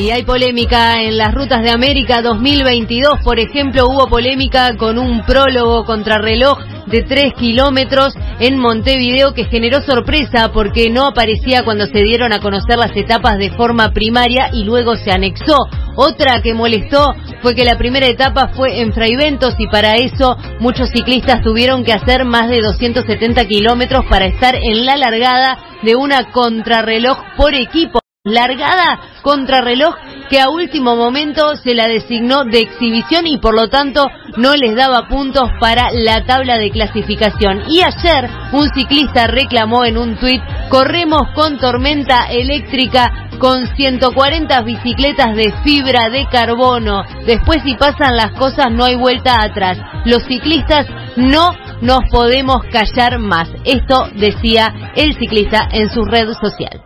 Y hay polémica en las rutas de América 2022. Por ejemplo, hubo polémica con un prólogo contrarreloj de 3 kilómetros en Montevideo que generó sorpresa porque no aparecía cuando se dieron a conocer las etapas de forma primaria y luego se anexó. Otra que molestó fue que la primera etapa fue en Fraiventos y para eso muchos ciclistas tuvieron que hacer más de 270 kilómetros para estar en la largada de una contrarreloj por equipo largada contrarreloj que a último momento se la designó de exhibición y por lo tanto no les daba puntos para la tabla de clasificación. Y ayer un ciclista reclamó en un tuit, corremos con tormenta eléctrica con 140 bicicletas de fibra de carbono. Después si pasan las cosas no hay vuelta atrás. Los ciclistas no nos podemos callar más. Esto decía el ciclista en su red social.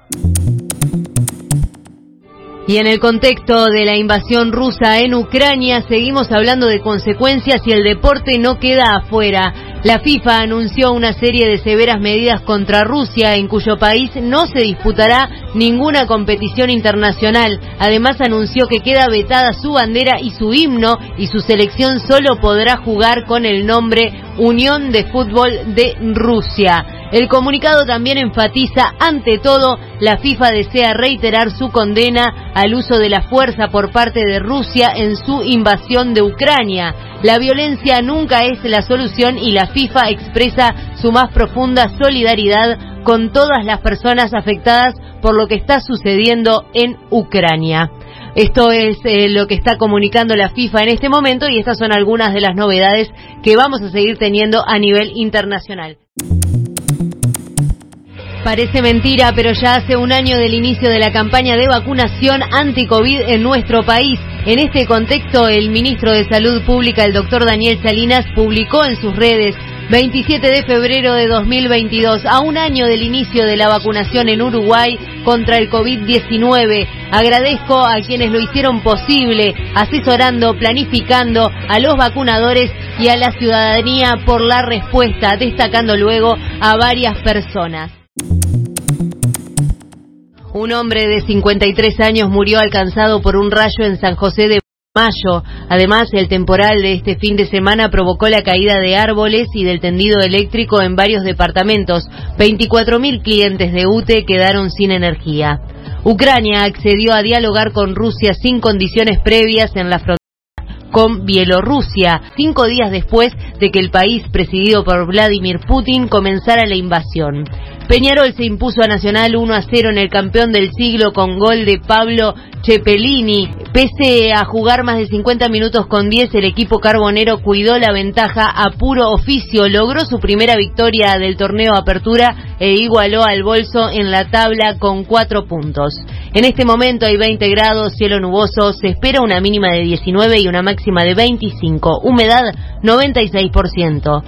Y en el contexto de la invasión rusa en Ucrania, seguimos hablando de consecuencias y el deporte no queda afuera. La FIFA anunció una serie de severas medidas contra Rusia, en cuyo país no se disputará ninguna competición internacional. Además anunció que queda vetada su bandera y su himno y su selección solo podrá jugar con el nombre Unión de Fútbol de Rusia. El comunicado también enfatiza, ante todo, la FIFA desea reiterar su condena al uso de la fuerza por parte de Rusia en su invasión de Ucrania. La violencia nunca es la solución y la FIFA expresa su más profunda solidaridad con todas las personas afectadas por lo que está sucediendo en Ucrania. Esto es eh, lo que está comunicando la FIFA en este momento y estas son algunas de las novedades que vamos a seguir teniendo a nivel internacional. Parece mentira, pero ya hace un año del inicio de la campaña de vacunación anti-COVID en nuestro país. En este contexto, el ministro de Salud Pública, el doctor Daniel Salinas, publicó en sus redes 27 de febrero de 2022, a un año del inicio de la vacunación en Uruguay contra el COVID-19. Agradezco a quienes lo hicieron posible, asesorando, planificando a los vacunadores y a la ciudadanía por la respuesta, destacando luego a varias personas. Un hombre de 53 años murió alcanzado por un rayo en San José de Mayo. Además, el temporal de este fin de semana provocó la caída de árboles y del tendido eléctrico en varios departamentos. 24.000 clientes de UTE quedaron sin energía. Ucrania accedió a dialogar con Rusia sin condiciones previas en la frontera con Bielorrusia, cinco días después de que el país presidido por Vladimir Putin comenzara la invasión. Peñarol se impuso a Nacional 1 a 0 en el campeón del siglo con gol de Pablo Cepelini. Pese a jugar más de 50 minutos con 10, el equipo carbonero cuidó la ventaja a puro oficio, logró su primera victoria del torneo Apertura e igualó al bolso en la tabla con 4 puntos. En este momento hay 20 grados, cielo nuboso, se espera una mínima de 19 y una máxima de 25, humedad 96%.